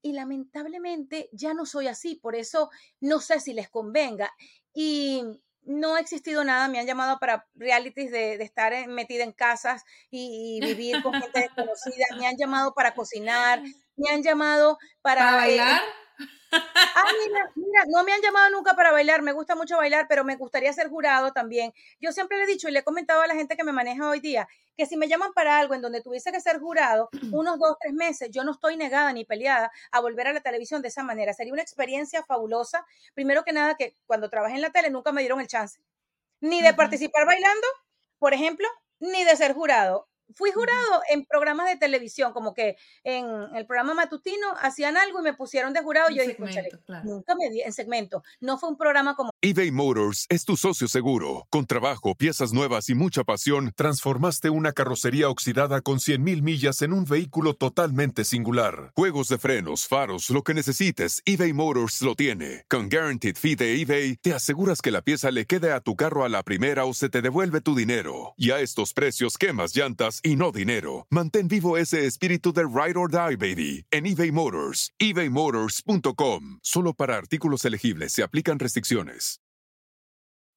y lamentablemente ya no soy así, por eso no sé si les convenga. Y no ha existido nada, me han llamado para realities de, estar metida en casas y, vivir con gente desconocida, me han llamado para cocinar, me han llamado para... ¿Para eh, bailar? Ah, mira, mira, no me han llamado nunca para bailar, me gusta mucho bailar, pero me gustaría ser jurado también. Yo siempre le he dicho y le he comentado a la gente que me maneja hoy día que si me llaman para algo en donde tuviese que ser jurado, unos dos, tres meses, yo no estoy negada ni peleada a volver a la televisión de esa manera. Sería una experiencia fabulosa. Primero que nada, que cuando trabajé en la tele nunca me dieron el chance, ni de participar bailando, por ejemplo, ni de ser jurado fui jurado en programas de televisión, como que en el programa matutino hacían algo y me pusieron de jurado. y yo dije, nunca me di en segmento. No fue un programa como. eBay Motors es tu socio seguro. Con trabajo, piezas nuevas y mucha pasión, transformaste una carrocería oxidada con 100.000 millas en un vehículo totalmente singular. Juegos de frenos, faros, lo que necesites, eBay Motors lo tiene. Con Guaranteed Fee de eBay, te aseguras que la pieza le quede a tu carro a la primera o se te devuelve tu dinero. Y a estos precios, quemas llantas y no dinero. Mantén vivo ese espíritu de ride or die, baby, en eBay Motors. ebaymotors.com. Solo para artículos elegibles se aplican restricciones.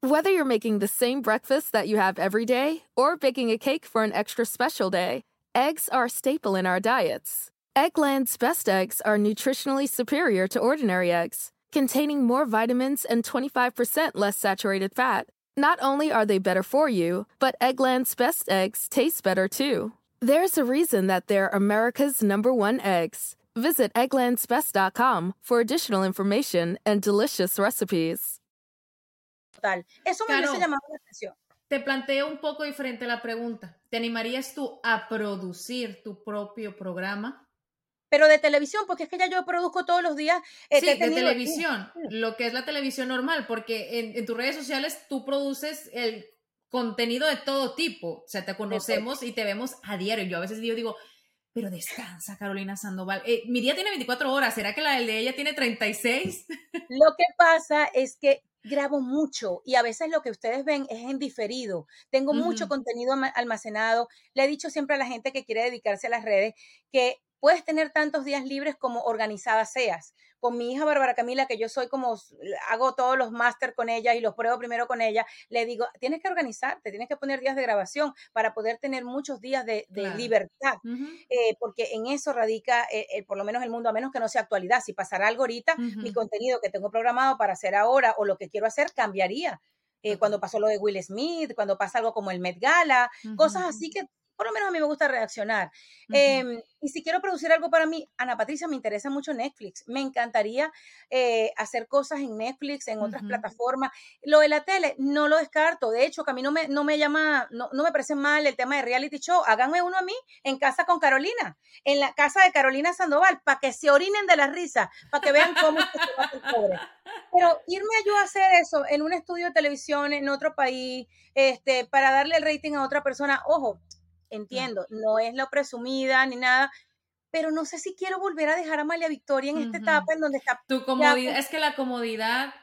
Whether you're making the same breakfast that you have every day or baking a cake for an extra special day, eggs are a staple in our diets. Eggland's best eggs are nutritionally superior to ordinary eggs, containing more vitamins and 25% less saturated fat not only are they better for you, but Eggland's best eggs taste better too. There's a reason that they're America's number one eggs. Visit egglandsbest.com for additional information and delicious recipes. Eso me claro, llamado la atención. Te planteo un poco diferente la pregunta. ¿Te animarías tú a producir tu propio programa? Pero de televisión, porque es que ya yo produzco todos los días. Eh, sí, de televisión, lo que es la televisión normal, porque en, tus redes sociales tú produces el contenido de todo tipo, o sea, te conocemos y te vemos a diario. Yo a veces digo, digo, pero descansa, Carolina Sandoval. Eh, mi día tiene 24 horas, ¿será que la de ella tiene 36? Lo que pasa es que grabo mucho y a veces lo que ustedes ven es en diferido. Tengo mucho contenido almacenado. Le he dicho siempre a la gente que quiere dedicarse a las redes que puedes tener tantos días libres como organizada seas. Con mi hija Bárbara Camila, que yo soy como, hago todos los máster con ella y los pruebo primero con ella, le digo, tienes que organizarte, tienes que poner días de grabación para poder tener muchos días de, libertad, eh, porque en eso radica, eh, por lo menos el mundo, a menos que no sea actualidad. Si pasara algo ahorita, mi contenido que tengo programado para hacer ahora o lo que quiero hacer cambiría. Eh, cuando pasó lo de Will Smith, cuando pasa algo como el Met Gala, cosas así que por lo menos a mí me gusta reaccionar. Em, y si quiero producir algo para mí, Ana Patricia, me interesa mucho Netflix. Me encantaría eh, hacer cosas en Netflix, en otras plataformas. Lo de la tele, no lo descarto. De hecho, que a mí no me, no me llama, no, no me parece mal el tema de reality show. Háganme uno a mí en casa con Carolina, en la casa de Carolina Sandoval, para que se orinen de la risa, para que vean cómo se va el pobre. Pero irme yo a hacer eso en un estudio de televisión en otro país, este, para darle el rating a otra persona, ojo, entiendo, no es la presumida ni nada, pero no sé si quiero volver a dejar a María Victoria en esta etapa en donde está. Tu comodidad, es que la comodidad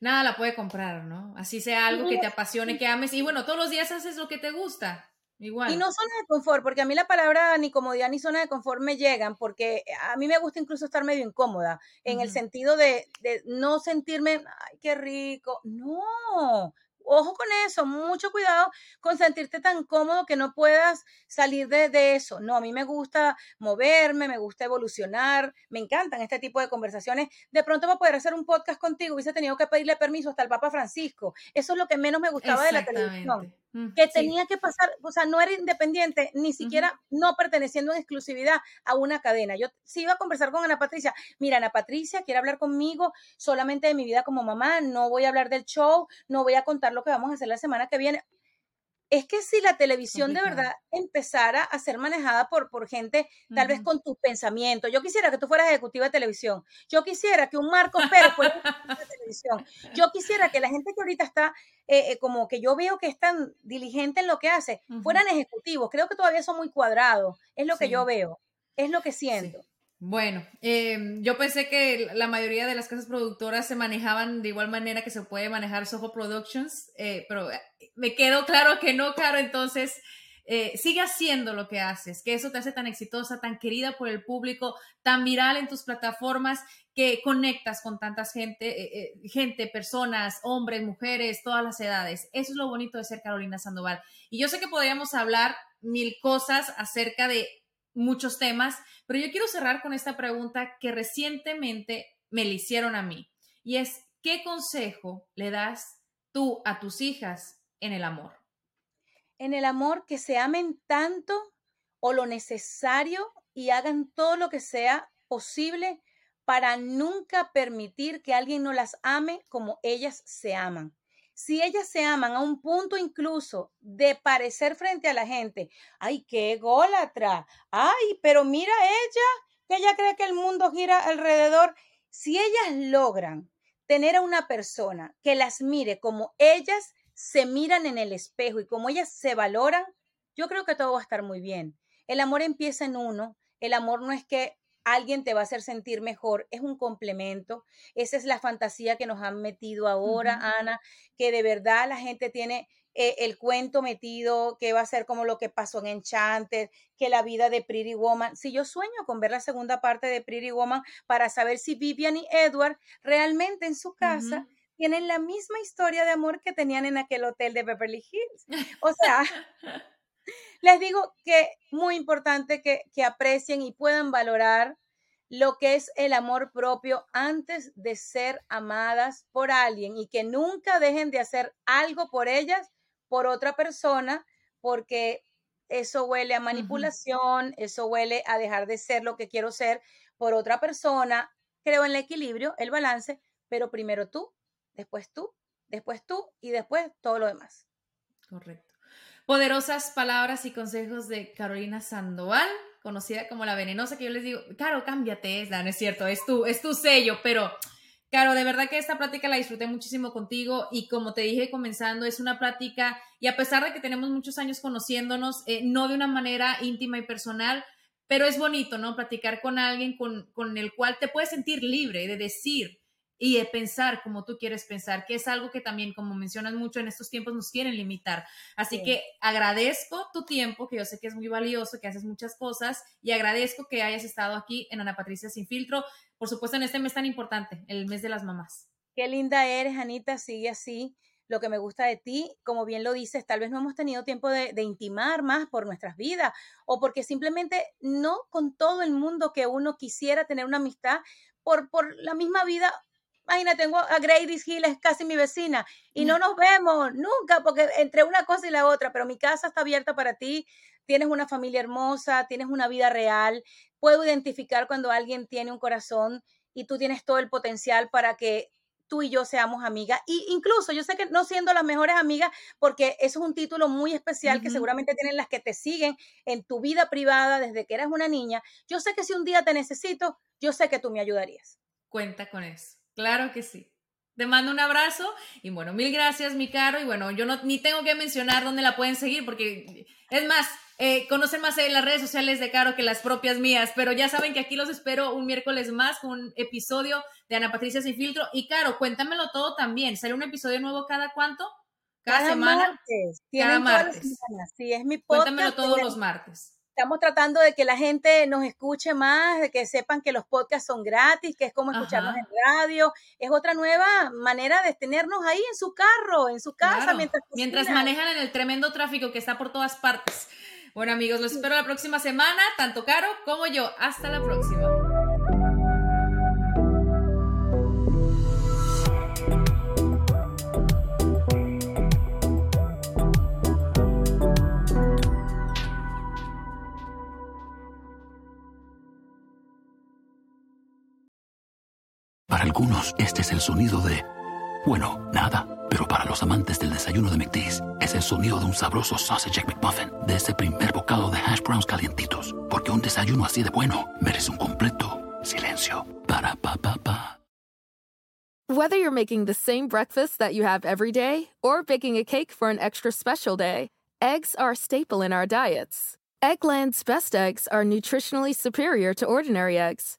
nada la puede comprar, ¿no? Así sea algo que te apasione, que ames y bueno, todos los días haces lo que te gusta. Igual. Y no zona de confort, porque a mí la palabra ni comodidad ni zona de confort me llegan, porque a mí me gusta incluso estar medio incómoda, en el sentido de, de no sentirme, ay, qué rico. No, ojo con eso, mucho cuidado con sentirte tan cómodo que no puedas salir de, eso. No, a mí me gusta moverme, me gusta evolucionar, me encantan este tipo de conversaciones. De pronto para poder hacer un podcast contigo hubiese tenido que pedirle permiso hasta el Papa Francisco. Eso es lo que menos me gustaba de la televisión que tenía que pasar, o sea, no era independiente, ni siquiera no perteneciendo en exclusividad a una cadena. Yo sí iba a conversar con Ana Patricia, mira, Ana Patricia quiere hablar conmigo solamente de mi vida como mamá, no voy a hablar del show, no voy a contar lo que vamos a hacer la semana que viene es que si la televisión de verdad empezara a ser manejada por, por gente, tal vez con tus pensamientos, yo quisiera que tú fueras ejecutiva de televisión, yo quisiera que un Marcos Pérez fuera ejecutiva de televisión, yo quisiera que la gente que ahorita está, eh, eh, como que yo veo que es tan diligente en lo que hace, fueran ejecutivos, creo que todavía son muy cuadrados, es lo que yo veo, es lo que siento. Bueno, em, yo pensé que la mayoría de las casas productoras se manejaban de igual manera que se puede manejar Soho Productions, eh, pero eh, me quedó claro que no, claro, entonces eh, sigue haciendo lo que haces, que eso te hace tan exitosa, tan querida por el público, tan viral en tus plataformas, que conectas con tanta gente, eh, gente, personas, hombres, mujeres, todas las edades. Eso es lo bonito de ser Carolina Sandoval. Y yo sé que podríamos hablar mil cosas acerca de muchos temas, pero yo quiero cerrar con esta pregunta que recientemente me le hicieron a mí. Y es, ¿qué consejo le das tú a tus hijas en el amor? En el amor que se amen tanto o lo necesario y hagan todo lo que sea posible para nunca permitir que alguien no las ame como ellas se aman. Si ellas se aman a un punto incluso de parecer frente a la gente, ay, qué ególatra, ay, pero mira ella, que ella cree que el mundo gira alrededor. Si ellas logran tener a una persona que las mire como ellas se miran en el espejo y como ellas se valoran, yo creo que todo va a estar muy bien. El amor empieza en uno. El amor no es que alguien te va a hacer sentir mejor, es un complemento. Esa es la fantasía que nos han metido ahora, Ana, que de verdad la gente tiene eh, el cuento metido, que va a ser como lo que pasó en Enchanted, que la vida de Pretty Woman. Si yo sueño con ver la segunda parte de Pretty Woman para saber si Vivian y Edward realmente en su casa tienen la misma historia de amor que tenían en aquel hotel de Beverly Hills. O sea, les digo que muy importante que, que aprecien y puedan valorar lo que es el amor propio antes de ser amadas por alguien y que nunca dejen de hacer algo por ellas, por otra persona, porque eso huele a manipulación, eso huele a dejar de ser lo que quiero ser por otra persona. Creo en el equilibrio, el balance, pero primero tú, después tú, después tú y después todo lo demás. Correcto. Poderosas palabras y consejos de Carolina Sandoval, conocida como la venenosa, que yo les digo, Caro, cámbiate, es, no es cierto, es tu, es tu sello, pero Caro, de verdad que esta plática la disfruté muchísimo contigo y como te dije comenzando, es una plática y a pesar de que tenemos muchos años conociéndonos, eh, no de una manera íntima y personal, pero es bonito, ¿no? Platicar con alguien con, con el cual te puedes sentir libre de decir, y de pensar como tú quieres pensar, que es algo que también, como mencionas mucho, en estos tiempos nos quieren limitar. Así que agradezco tu tiempo, que yo sé que es muy valioso, que haces muchas cosas, y agradezco que hayas estado aquí en Ana Patricia Sin Filtro, por supuesto en este mes tan importante, el mes de las mamás. Qué linda eres, Anita, sigue así. Lo que me gusta de ti, como bien lo dices, tal vez no hemos tenido tiempo de, de intimar más por nuestras vidas o porque simplemente no con todo el mundo que uno quisiera tener una amistad por, por la misma vida Imagínate, tengo a Grady Hill, es casi mi vecina, y no nos vemos nunca, porque entre una cosa y la otra, pero mi casa está abierta para ti, tienes una familia hermosa, tienes una vida real, puedo identificar cuando alguien tiene un corazón y tú tienes todo el potencial para que tú y yo seamos amigas. Y incluso yo sé que no siendo las mejores amigas, porque eso es un título muy especial que seguramente tienen las que te siguen en tu vida privada desde que eras una niña. Yo sé que si un día te necesito, yo sé que tú me ayudarías. Cuenta con eso. Claro que sí. Te mando un abrazo y bueno, mil gracias, mi caro. Y bueno, yo no ni tengo que mencionar dónde la pueden seguir porque es más, eh, conocen más en las redes sociales de Caro que las propias mías, pero ya saben que aquí los espero un miércoles más con un episodio de Ana Patricia Sin Filtro. Y Caro, cuéntamelo todo también. ¿Sale un episodio nuevo cada cuánto? Cada, semana. Martes. Cada martes. Sí, es mi podcast. Cuéntamelo todos los martes estamos tratando de que la gente nos escuche más, de que sepan que los podcasts son gratis, que es como escucharnos en radio. Es otra nueva manera de tenernos ahí en su carro, en su casa, mientras, mientras manejan en el tremendo tráfico que está por todas partes. Bueno amigos, los espero la próxima semana, tanto Caro como yo. Hasta la próxima. Algunos, este es el sonido de, bueno, nada. Pero para los amantes del desayuno de McDee's, es el sonido de un sabroso sausage McMuffin, de ese primer bocado de hash browns calientitos. Porque un desayuno así de bueno merece un completo silencio. Para pa pa pa. Whether you're making the same breakfast that you have every day or baking a cake for an extra special day, eggs are a staple in our diets. Eggland's best eggs are nutritionally superior to ordinary eggs